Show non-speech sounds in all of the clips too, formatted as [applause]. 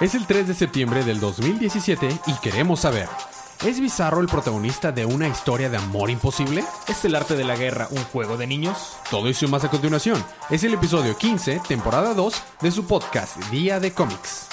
Es el 3 de septiembre del 2017 y queremos saber, ¿es Bizarro el protagonista de una historia de amor imposible? ¿Es el arte de la guerra un juego de niños? Todo eso y más a continuación. Es el episodio 15, temporada 2, de su podcast Día de Cómics.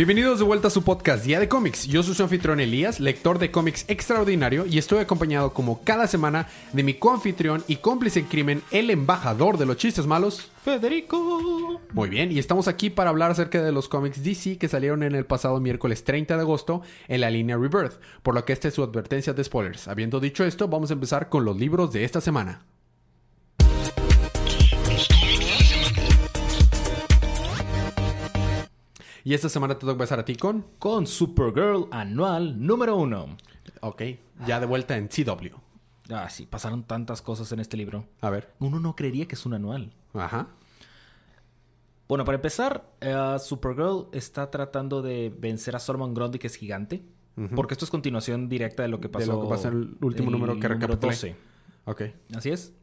Bienvenidos de vuelta a su podcast Día de Cómics. Yo soy su anfitrión Elías, lector de cómics extraordinario, y estoy acompañado como cada semana de mi coanfitrión y cómplice en crimen, el embajador de los chistes malos, Federico. Muy bien, y estamos aquí para hablar acerca de los cómics DC que salieron en el pasado miércoles 30 de agosto en la línea Rebirth, por lo que esta es su advertencia de spoilers. Habiendo dicho esto, vamos a empezar con los libros de esta semana. Y esta semana te toca empezar a ti con. Con Supergirl anual número uno. Ok, ya de vuelta en CW. Ah, sí, pasaron tantas cosas en este libro. A ver. Uno no creería que es un anual. Ajá. Bueno, para empezar, eh, Supergirl está tratando de vencer a Solomon Grundy, que es gigante. Porque esto es continuación directa de lo que pasó. De lo que pasó en el último número que recapitulé. 12. Ok. Así es.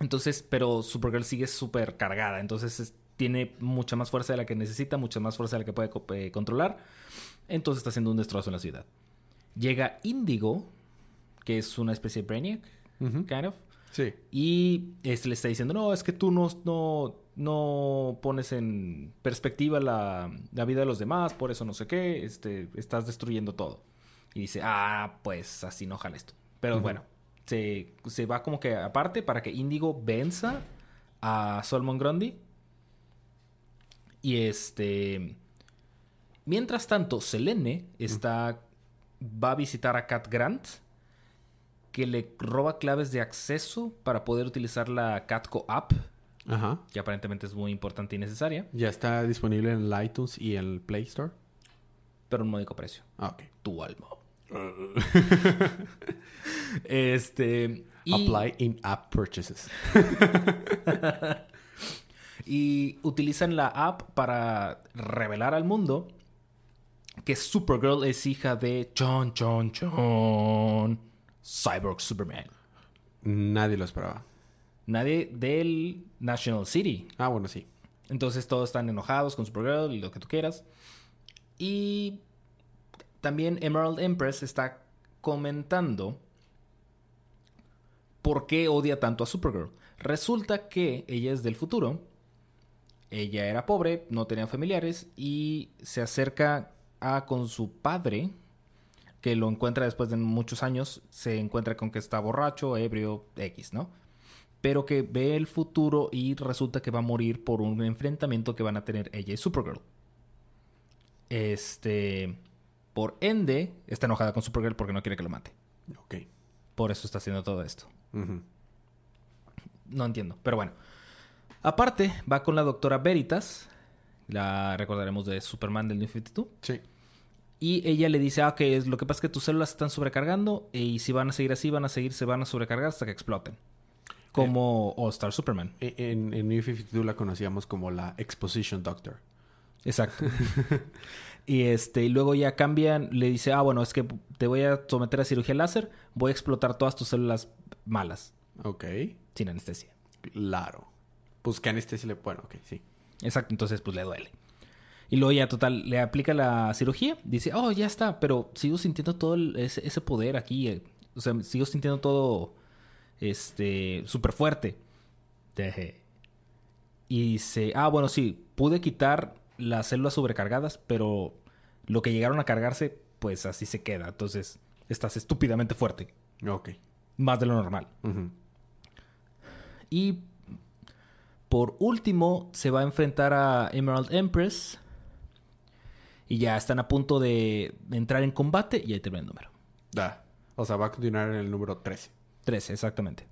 Entonces, pero Supergirl sigue súper cargada. Entonces es- tiene mucha más fuerza de la que necesita, mucha más fuerza de la que puede eh, controlar. Entonces está haciendo un destrozo en la ciudad. Llega Indigo, que es una especie de Brainiac, Ujú. kind of. Sí. Y este le está diciendo, no, es que tú no, no, no pones en perspectiva la, la vida de los demás, por eso no sé qué, este, estás destruyendo todo. Y dice, ah, pues así no jala esto. Pero bueno, se, se va como que aparte para que Indigo venza a Solomon Grundy. Y este... Mientras tanto, Selene está, va a visitar a Cat Grant que le roba claves de acceso para poder utilizar la Catco app, Ajá. que aparentemente es muy importante y necesaria, Ya está disponible en el iTunes y el Play Store. pero a un módico precio. Ah, ok. Tu alma. [laughs] este. Y, Apply in-app purchases. [laughs] y utilizan la app para revelar al mundo que Supergirl es hija de John, John, John, Cyborg Superman. Nadie lo esperaba. Nadie del National City. Ah, bueno, sí. Entonces todos están enojados con Supergirl y lo que tú quieras. Y también Emerald Empress está comentando por qué odia tanto a Supergirl. Resulta que ella es del futuro. Ella era pobre, no tenía familiares y se acerca a con su padre, que lo encuentra después de muchos años, se encuentra con que está borracho, ebrio, X, ¿no? pero que ve el futuro y resulta que va a morir por un enfrentamiento que van a tener ella y Supergirl. Este, por ende, está enojada con Supergirl porque no quiere que lo mate. Ok. Por eso está haciendo todo esto. No entiendo, pero bueno. Aparte, va con la doctora Veritas, la recordaremos de Superman del New 52. Sí. Y ella le dice, ah, que es lo que pasa es que tus células están sobrecargando y si van a seguir así, van a seguir, se van a sobrecargar hasta que exploten. Como All Star Superman. E- En, en New 52 la conocíamos como la Exposition Doctor. Exacto. [laughs] y este, y luego ya cambian, le dice, ah, bueno, es que te voy a someter a cirugía láser, voy a explotar todas tus células malas, Ok. sin anestesia. Claro. Pues que anestesia le... Bueno, ok, sí. Exacto, entonces pues le duele. Y luego ya total, le aplica la cirugía, dice, oh, ya está, pero sigo sintiendo todo el- ese, ese poder aquí, eh, o sea, sigo sintiendo todo, este, súper fuerte. Deje. Y dice, ah, bueno, sí, pude quitar las células sobrecargadas, pero lo que llegaron a cargarse, pues así se queda. Entonces, estás estúpidamente fuerte, Ok. más de lo normal. Y por último, se va a enfrentar a Emerald Empress. Y ya están a punto de entrar en combate y ahí termina el número. Da. O sea, va a continuar en el número 13. 13, exactamente.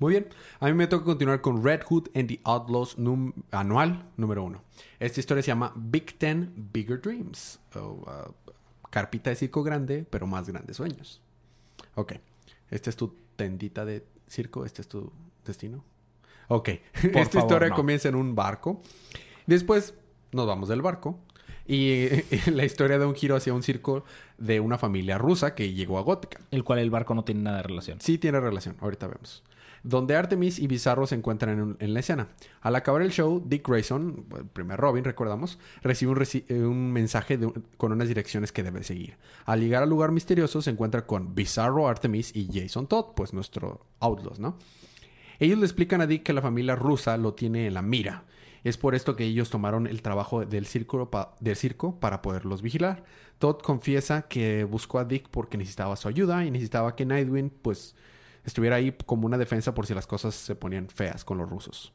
Muy bien. A mí me toca continuar con Red Hood and the Outlaws num- anual número uno. Esta historia se llama Big Ten Bigger Dreams. Uh, carpita de circo grande, pero más grandes sueños. Ok. Esta es tu tendita de circo. Este es tu destino. Ok. [laughs] Esta favor, historia no. comienza en un barco. Después nos vamos del barco. [laughs] Y la historia da un giro hacia un circo de una familia rusa que llegó a Gótica. El cual el barco no tiene nada de relación. Sí tiene relación, ahorita vemos. Donde Artemis y Bizarro se encuentran en, en la escena. Al acabar el show, Dick Grayson, el primer Robin, recordamos, recibe un, reci- eh, un mensaje de con unas direcciones que debe seguir. Al llegar al lugar misterioso, se encuentra con Bizarro, Artemis y Jason Todd, pues nuestro Outlaws, ¿no? Ellos le explican a Dick que la familia rusa lo tiene en la mira. Es por esto que ellos tomaron el trabajo del circo, pa- del circo para poderlos vigilar. Todd confiesa que buscó a Dick porque necesitaba su ayuda y necesitaba que Nightwing pues estuviera ahí como una defensa por si las cosas se ponían feas con los rusos.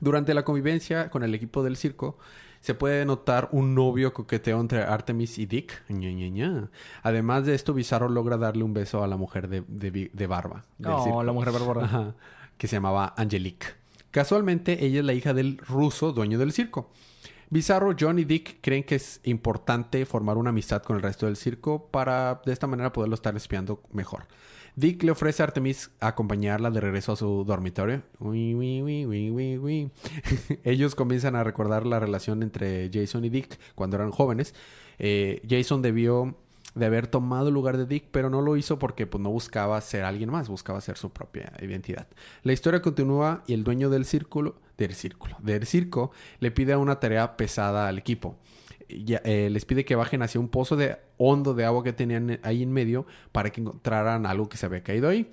Durante la convivencia con el equipo del circo, se puede notar un novio coqueteo entre Artemis y Dick. Ña, Ña, Ña. Además de esto, Bizarro logra darle un beso a la mujer de, de vi- de barba. No, la mujer bárbara. Que se llamaba Angelique. Casualmente, ella es la hija del ruso dueño del circo. Bizarro, John y Dick creen que es importante formar una amistad con el resto del circo para de esta manera poderlo estar espiando mejor. Dick le ofrece a Artemis acompañarla de regreso a su dormitorio. Ui, ui, ui. Ellos comienzan a recordar la relación entre Jason y Dick cuando eran jóvenes. Eh, Jason debió de haber tomado el lugar de Dick, pero no lo hizo porque pues, no buscaba ser alguien más, buscaba ser su propia identidad. La historia continúa y el dueño del círculo, del círculo, del circo, le pide una tarea pesada al equipo. Eh, les pide que bajen hacia un pozo de hondo de agua que tenían ahí en medio para que encontraran algo que se había caído ahí.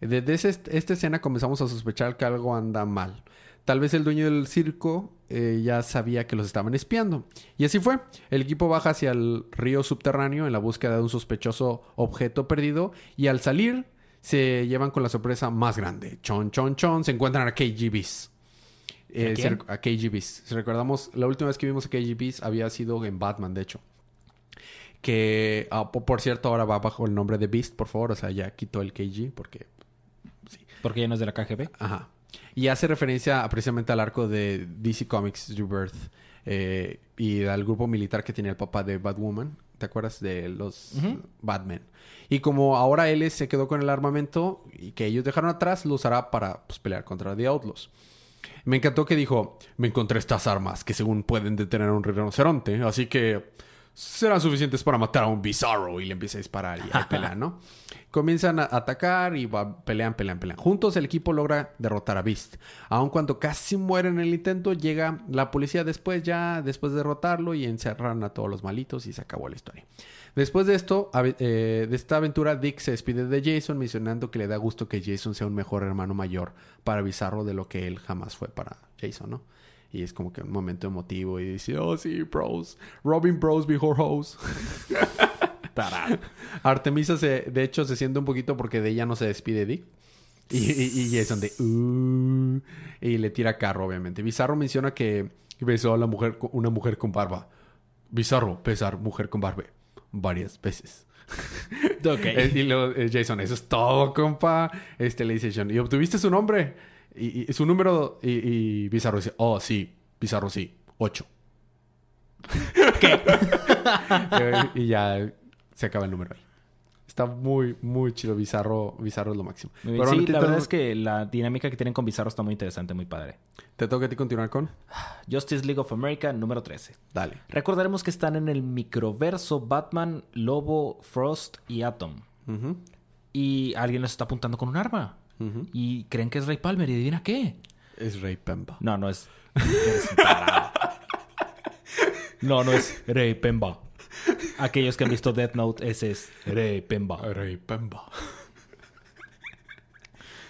Desde esta escena comenzamos a sospechar que algo anda mal. Tal vez el dueño del circo eh, ya sabía que los estaban espiando. Y así fue. El equipo baja hacia el río subterráneo en la búsqueda de un sospechoso objeto perdido y al salir se llevan con la sorpresa más grande. Chon, chon, chon. Se encuentran a KGBs. Eh, ¿A a KGBs. Si recordamos, la última vez que vimos a KGBs había sido en Batman, de hecho. Que, ah, po- por cierto, ahora va bajo el nombre de Beast, por favor. O sea, ya quitó el KG porque Porque ya no es de la KGB. Ajá. Y hace referencia a- precisamente al arco de DC Comics Rebirth eh, y al grupo militar que tenía el papá de Batwoman. ¿Te acuerdas de los Ujú. Batman? Y como ahora él se quedó con el armamento y que ellos dejaron atrás, lo usará para pues, pelear contra The Outlaws. Me encantó que dijo, me encontré estas armas que según pueden detener a un rinoceronte, así que serán suficientes para matar a un bizarro y le empieza a disparar y ahí pelean, ¿no? [laughs] Comienzan a atacar y va- pelean, pelean, pelean. Juntos el equipo logra derrotar a Beast. Aun cuando casi mueren en el intento, llega la policía después ya, después de derrotarlo y encerran a todos los malitos y se acabó la historia. Después de esto, eh, de esta aventura, Dick se despide de Jason mencionando que le da gusto que Jason sea un mejor hermano mayor para Bizarro de lo que él jamás fue para Jason, ¿no? Y es como que un momento emotivo y dice, oh sí, bros, Robin Bros before hoes. [laughs] Artemisa se, de hecho, se siente un poquito porque de ella no se despide Dick. Y, y- y Jason de, "Uh", y le tira carro, obviamente. Bizarro menciona que besó a la mujer, una mujer con barba. Bizarro, besar mujer con barba. Varias veces. Ok. [laughs] Eh, y luego eh, Jason, eso es todo, compa. Este le dice John, ¿y obtuviste su nombre? Y, y su número. Y, y Bizarro dice, oh, sí, Bizarro sí, ocho. Eh, [laughs] y ya se acaba el número ahí. Está muy, muy chido. Bizarro, Bizarro es lo máximo. Muy bien. Pero sí, la verdad es que la dinámica que tienen con Bizarro está muy interesante, muy padre. Te toca a ti continuar con. Justice League of America número 13. Dale. Recordaremos que están en el microverso Batman, Lobo, Frost y Atom. Y alguien les está apuntando con un arma. Y creen que es Ray Palmer. ¿Y adivina qué? Es Rey Pemba. No, no es. eres no, no es Rey Pemba. Aquellos que han visto Death Note, ese es Rey Pemba. Rey Pemba.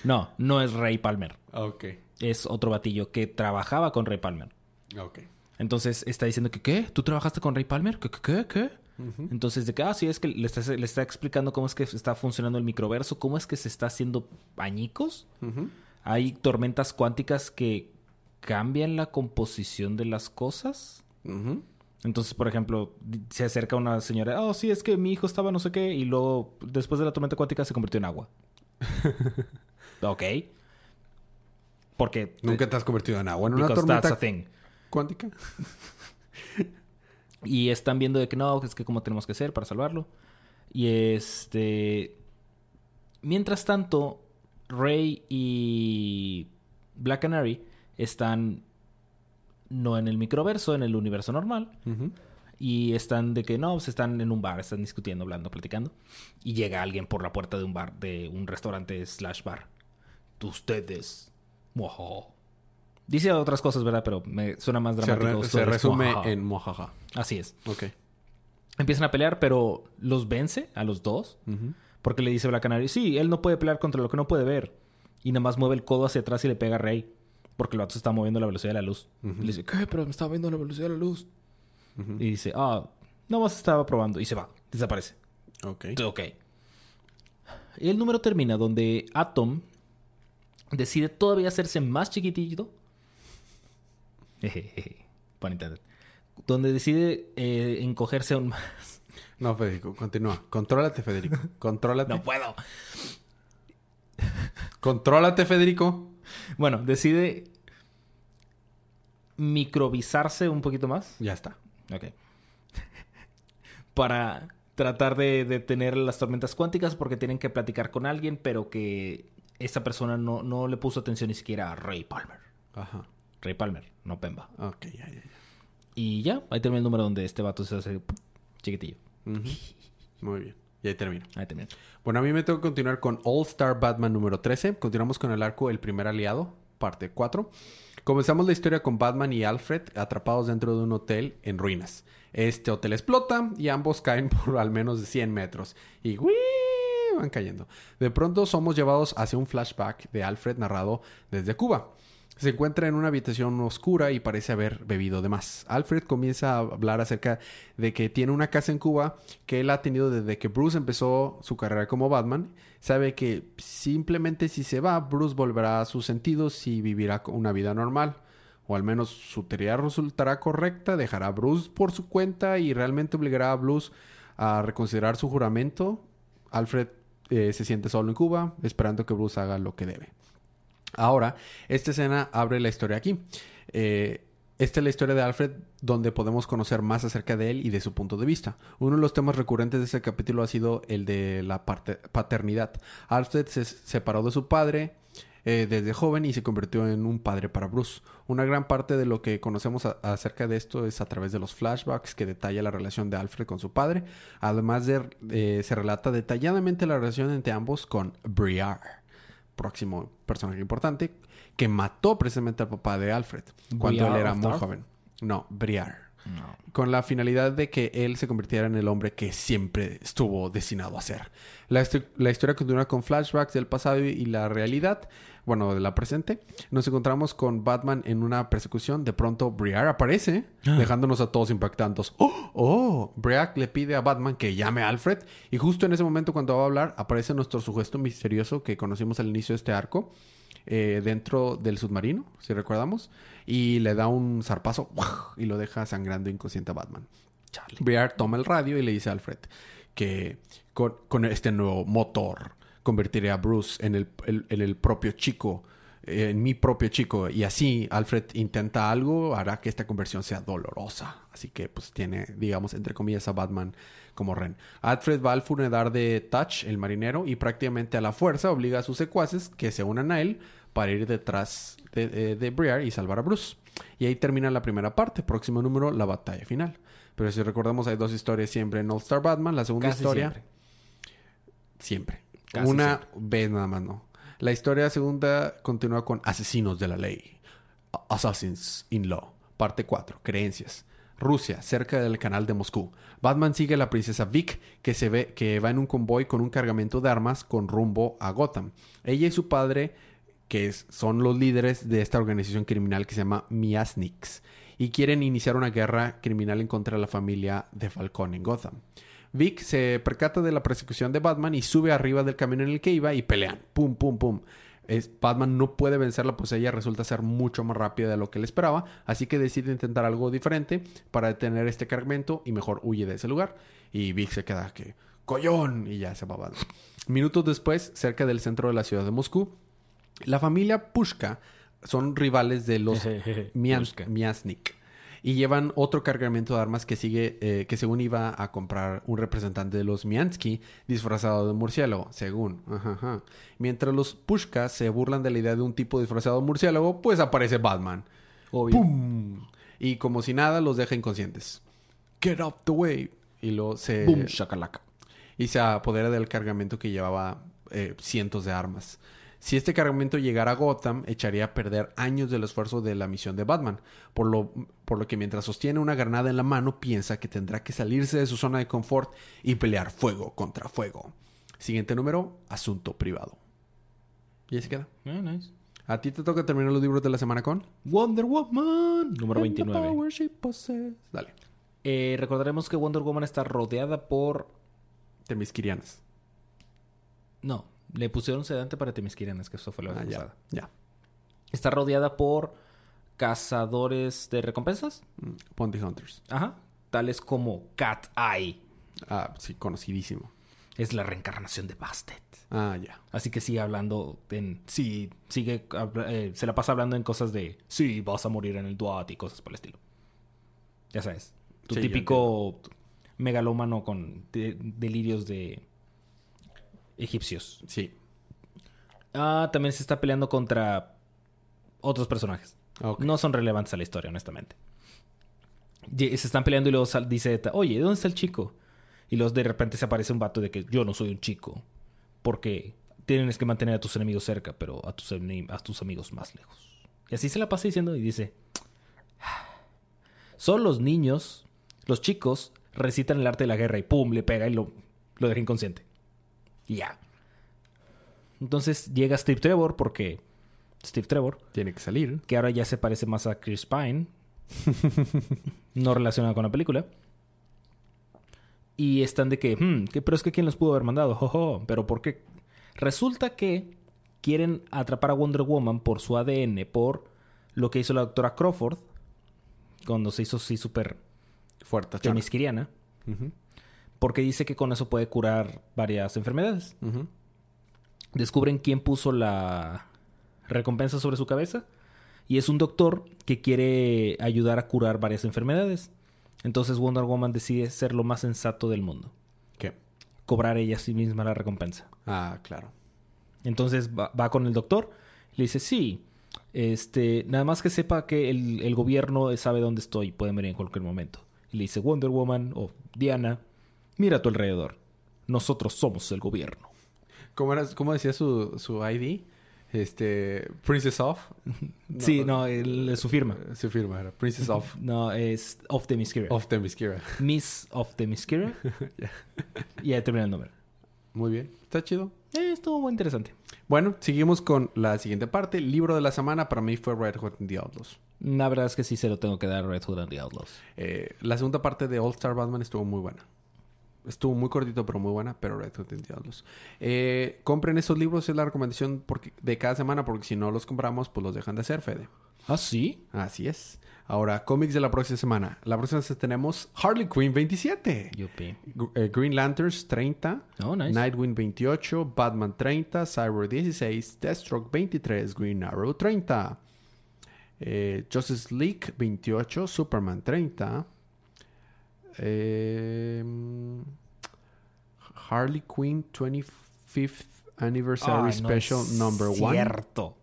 No, no es Ray Palmer. Ok. Es otro batillo que trabajaba con Ray Palmer. Ok. Entonces está diciendo que, ¿qué? ¿Tú trabajaste con Ray Palmer? ¿Qué? ¿Qué? ¿Qué? Entonces, de que, ah, sí, es que le está, le está explicando cómo es que está funcionando el microverso, cómo es que se está haciendo añicos. Hay tormentas cuánticas que cambian la composición de las cosas. Entonces, por ejemplo, se acerca una señora, oh, sí, es que mi hijo estaba no sé qué, y luego, después de la tormenta cuántica, se convirtió en agua. [laughs] ok. Porque... Nunca te has convertido en agua en una tormenta cuántica. [laughs] Y están viendo de que no, es que cómo tenemos que hacer para salvarlo. Y este. Mientras tanto, Rey y Black Canary están no en el microverso, en el universo normal. Y están de que no, pues están en un bar, están discutiendo, hablando, platicando. Y llega alguien por la puerta de un bar, de un restaurante slash bar. Ustedes. Mojo. Dice otras cosas, ¿verdad? Pero me suena más Se, dramático. re- se resume mojaja. en mojaja. Así es. Ok. Empiezan a pelear, pero los vence a los dos. Porque le dice Black Canary, sí, él no puede pelear contra lo que no puede ver. Y nada más mueve el codo hacia atrás y le pega a Rey. Porque el vato se está moviendo a la velocidad de la luz. Y le dice, ¿qué? Pero me está moviendo a la velocidad de la luz. Y dice, ah, nada más estaba probando. Y se va, desaparece. Ok. Ok. Y el número termina donde Atom decide todavía hacerse más chiquitito. Donde decide eh, encogerse aún más. No, Federico, continúa. Contrólate, Federico. [laughs] Contrólate. No puedo. Contrólate, Federico. Bueno, decide microbizarse un poquito más. Ya está. Ok. [laughs] Para tratar de detener las tormentas cuánticas porque tienen que platicar con alguien, pero que esa persona no, no le puso atención ni siquiera a Ray Palmer. Ajá. Ray Palmer, no Pemba. Ok, ya, ya, ya. Y ya, ahí termina el número donde este vato se hace chiquitillo. Muy bien. Y ahí termino. Ahí termina. Bueno, a mí me tengo que continuar con All Star Batman número 13. Continuamos con el arco El primer aliado, parte 4. Comenzamos la historia con Batman y Alfred atrapados dentro de un hotel en ruinas. Este hotel explota y ambos caen [laughs] por al menos de 100 metros. Y ¡uii! van cayendo. De pronto somos llevados hacia un flashback de Alfred narrado desde Cuba. Se encuentra en una habitación oscura y parece haber bebido de más. Alfred comienza a hablar acerca de que tiene una casa en Cuba que él ha tenido desde que Bruce empezó su carrera como Batman. Sabe que simplemente si se va, Bruce volverá a sus sentidos y vivirá una vida normal. O al menos su teoría resultará correcta, dejará a Bruce por su cuenta y realmente obligará a Bruce a reconsiderar su juramento. Alfred eh, se siente solo en Cuba, esperando que Bruce haga lo que debe. Ahora, esta escena abre la historia aquí. Eh, esta es la historia de Alfred donde podemos conocer más acerca de él y de su punto de vista. Uno de los temas recurrentes de este capítulo ha sido el de la paternidad. Alfred se separó de su padre eh, desde joven y se convirtió en un padre para Bruce. Una gran parte de lo que conocemos acerca de esto es a través de los flashbacks que detalla la relación de Alfred con su padre. Además de, eh, se relata detalladamente la relación entre ambos con Briar próximo personaje importante, que mató precisamente al papá de Alfred cuando Briar él era muy joven. No, Briar. No. Con la finalidad de que él se convirtiera en el hombre que siempre estuvo destinado a ser. La, la historia continúa con flashbacks del pasado y, la realidad, bueno, de la presente. Nos encontramos con Batman en una persecución. De pronto, Briar aparece, dejándonos a todos impactantes. ¡Oh! ¡Oh! Briar le pide a Batman que llame a Alfred. Y justo en ese momento, cuando va a hablar, aparece nuestro sujeto misterioso que conocimos al inicio de este arco. Eh, dentro del submarino, si recordamos, y le da un zarpazo ¡guau! y lo deja sangrando inconsciente a Batman. Charlie. Briar toma el radio y le dice a Alfred que con, con este nuevo motor convertiré a Bruce en el, el- en el propio chico, eh, en mi propio chico. Y así Alfred intenta algo, hará que esta conversión sea dolorosa. Así que pues tiene, digamos, entre comillas, a Batman como Ren. Alfred va al funeral de Touch, el marinero, y prácticamente a la fuerza obliga a sus secuaces que se unan a él para ir detrás de, de, de Briar y salvar a Bruce. Y ahí termina la primera parte. Próximo número, la batalla final. Pero si recordamos, hay dos historias siempre en All Star Batman. La segunda Casi historia, siempre. siempre. Casi Una siempre. vez nada más, no. La historia segunda continúa con Asesinos de la Ley. Assassins in Law. Parte 4. Creencias. Rusia, cerca del canal de Moscú. Batman sigue a la princesa Vic, que se ve que va en un convoy con un cargamento de armas con rumbo a Gotham. Ella y su padre, que son los líderes de esta organización criminal que se llama Miasniks, y quieren iniciar una guerra criminal en contra de la familia de Falcón en Gotham. Vic se percata de la persecución de Batman y sube arriba del camión en el que iba y pelean. Pum, pum, pum. Es, Batman no puede vencerla, pues ella resulta ser mucho más rápida de lo que él esperaba, así que decide intentar algo diferente para detener este cargamento y mejor huye de ese lugar. Y Vic se queda que, ¡collón! Y ya se va Batman. Minutos después, cerca del centro de la ciudad de Moscú, la familia Pushka son rivales de los [laughs] Mian- Pushka. Miasnik. Y llevan otro cargamento de armas que sigue, eh, que según iba a comprar un representante de los Miansky disfrazado de murciélago, según. Ajá, ajá. Mientras los Pushka se burlan de la idea de un tipo disfrazado de murciélago, pues aparece Batman. Obvio. ¡Pum! Y como si nada, los deja inconscientes. Get up the way. Y luego se... Boom, shakalaka. y se apodera del cargamento que llevaba eh, cientos de armas. Si este cargamento llegara a Gotham, echaría a perder años del esfuerzo de la misión de Batman, por lo, por lo que mientras sostiene una granada en la mano, piensa que tendrá que salirse de su zona de confort y pelear fuego contra fuego. Siguiente número, asunto privado. Y ahí se queda. Ah, nice. ¿A ti te toca terminar los libros de la semana con? Wonder Woman. Número And the 29. power she possesses. Dale. Eh, recordaremos que Wonder Woman está rodeada por... Temisquirianas. No, le pusieron sedante para Temisquiranas, que eso fue la vez Ah, ya. pasada. Ya. Está rodeada por cazadores de recompensas. Mm, Bounty Hunters. Ajá. Tales como Cat Eye. Ah, sí, conocidísimo. Es la reencarnación de Bastet. Ah, ya. Así que sigue hablando en... Sí, sigue... eh, se la pasa hablando en cosas de... Sí, vas a morir en el Duat y cosas por el estilo. Ya sabes. Tu Sí, típico megalómano con de- delirios de egipcios. Sí. Ah, también se está peleando contra otros personajes. No son relevantes a la historia, honestamente. Y- Se están peleando y luego dice, oye, ¿dónde está el chico? Y luego de repente se aparece un vato de que yo no soy un chico. Porque tienes que mantener a tus enemigos cerca, pero a tus, a tus amigos más lejos. Y así se la pasa diciendo y dice, son los niños, los chicos, recitan el arte de la guerra y pum, le pega y lo, lo deja inconsciente. Y ya. Entonces llega Steve Trevor porque Steve Trevor Tiene que salir. que ahora ya se parece más a Chris Pine, [laughs] no relacionado con la película. Y están de que, hmm, que- pero es que quién los pudo haber mandado, Jojo, pero ¿por qué? Resulta que quieren atrapar a Wonder Woman por su ADN, por lo que hizo la doctora Crawford, cuando se hizo así súper Fuerte, Ujú, porque dice que con eso puede curar varias enfermedades. descubren quién puso la recompensa sobre su cabeza y es un doctor que quiere ayudar a curar varias enfermedades. Entonces Wonder Woman decide ser lo más sensato del mundo, ¿Qué? cobrar ella a sí misma la recompensa. Ah, claro. Entonces va, va con el doctor, le dice, sí, este, nada más que sepa que el, el gobierno sabe dónde estoy, pueden venir en cualquier momento. Y le dice, Wonder Woman o Diana, mira a tu alrededor, nosotros somos el gobierno. ¿Cómo, era, cómo decía su, su ID? Este... Princess of. [laughs] sí, no, el- su firma. Eh, Su firma era Princess of. [laughs] No, es Of the Miskira. of Themyscira. Miss of the Miskira. [laughs] Y ahí termina el nombre. Muy bien. Está chido. Eh, estuvo muy interesante. Bueno, seguimos con la siguiente parte. El libro de la semana para mí fue Red Hot and the Outlaws. La verdad es que sí se lo tengo que dar a Red Hood and the Outlaws. Eh, la segunda parte de All Star Batman estuvo muy buena. Estuvo muy cortito, pero muy buena. Pero Red Hot Outlaws. Eh, compren esos libros, es la recomendación porque, de cada semana, porque si no los compramos, pues los dejan de hacer, Fede. ¿Ah, sí? Así es. Ahora, cómics de la próxima semana. La próxima semana tenemos Harley Quinn 27. Yupi. Eh, Green Lanterns 30. Oh, nice. Nightwing 28, Batman 30, Cyber 16, Deathstroke 23, Green Arrow 30, eh, Justice League 28, Superman 30, eh, Harley Quinn 25th Anniversary Special Number 1 Cierto.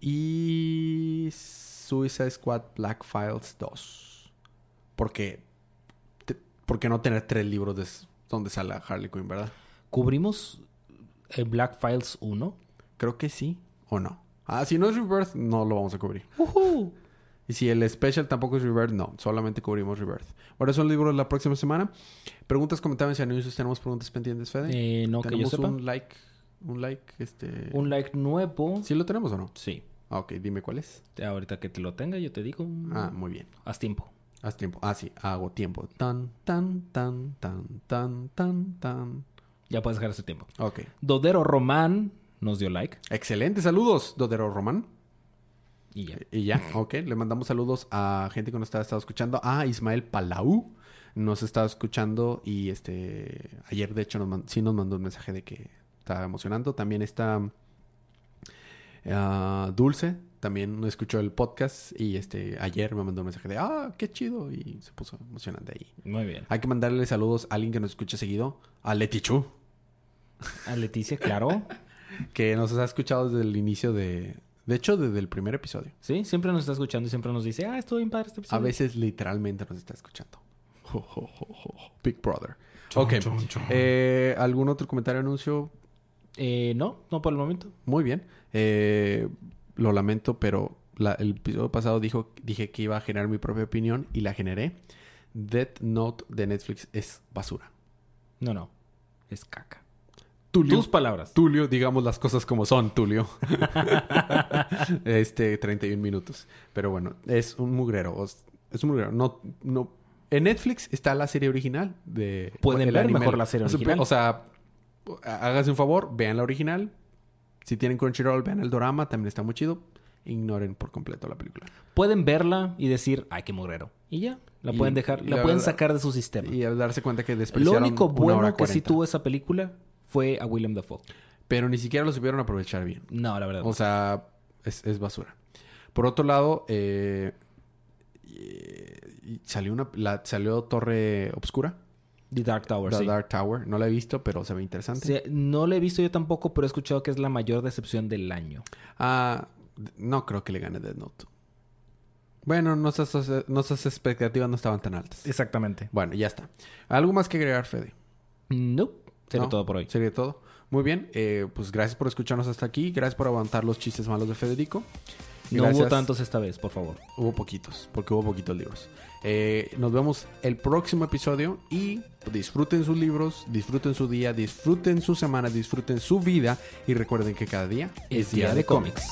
y Suicide Squad Black Files 2. Porque, te- ¿por qué no tener tres libros de donde sale Harley Quinn, verdad? ¿Cubrimos eh, Black Files 1? Creo que sí o no. Ah, si no es Rebirth, no lo vamos a cubrir. ¡Ujú! Y si el special tampoco es Rebirth, no. Solamente cubrimos Rebirth. Bueno, son libros de la próxima semana. Preguntas, comentarios y anuncios. ¿Tenemos preguntas pendientes, Fede? Eh, no que yo ¿Tenemos sepa. un like? Un like, este... Un like nuevo. ¿Sí lo tenemos o no? Sí. Ah, ok. Dime cuál es. Ahorita que te lo tenga, yo te digo. Ah, muy bien. Haz tiempo. Haz tiempo. Ah, sí. Hago tiempo. Tan, tan, tan, tan, tan, tan, tan. Ya puedes dejar ese tiempo. Ok. Dodero Román nos dio like. Excelente. Saludos, Dodero Román. Y ya. Y ya, ok. Le mandamos saludos a gente que nos está, estado escuchando. A Ismael Palau nos está escuchando y este ayer de hecho nos man- sí nos mandó un mensaje de que estaba emocionando. También está ah, Dulce, también escuchó el podcast y este ayer me mandó un mensaje de ah, qué chido y se puso emocionante ahí. Muy bien. Hay que mandarle saludos a alguien que nos escuche seguido, a Letichu, A Leticia, claro. [laughs] que nos ha escuchado desde el inicio de, De hecho, desde el primer episodio. Sí, siempre nos está escuchando y siempre nos dice, ah, estuvo bien padre este episodio. A veces literalmente nos está escuchando. Big Brother. ok. Eh, ¿Algún otro comentario anuncio? Eh, no, no por el momento. Muy bien. Eh, lo lamento, pero la- el episodio pasado dijo, dije que iba a generar mi propia opinión y la generé. Death Note de Netflix es basura. No, no. Es caca. Tulio, Tus palabras. Tulio, digamos las cosas como son, Tulio. [laughs] este, 31 minutos. Pero bueno, es un mugrero. Es un mugrero. No, no. En Netflix está la serie original de... Pueden ver mejor la serie original. O sea, hágase un favor, vean la original. Si tienen Crunchyroll, vean el drama, también está muy chido. Ignoren por completo la película. Pueden verla y decir, ay, qué mugrero. Y ya. La Y- pueden dejar, la, la pueden verdad- sacar de su sistema. Y al darse cuenta que Lo despreciaron único una bueno que sí 40. tuvo esa película fue a William Dafoe. Pero ni siquiera lo supieron aprovechar bien. No, la verdad. O sea, es, es basura. Por otro lado, eh, salió una la, salió Torre Obscura, The Dark Tower, The sí. Dark Tower. No la he visto, pero se ve interesante. Sí, No la he visto yo tampoco, pero he escuchado que es la mayor decepción del año. Ah, no creo que le gane Death Note. Bueno, nuestras, nuestras expectativas no estaban tan altas. Exactamente. Bueno, ya está. ¿Algo más que agregar, Fede? No. Sería ¿No? todo por hoy. Sería todo. Muy bien, eh, pues gracias por escucharnos hasta aquí. Gracias por aguantar los chistes malos de Federico. No Gracias. hubo tantos esta vez, por favor. Hubo poquitos, porque hubo poquitos libros. Eh, nos vemos el próximo episodio y disfruten sus libros, disfruten su día, disfruten su semana, disfruten su vida y recuerden que cada día Es día de cómics.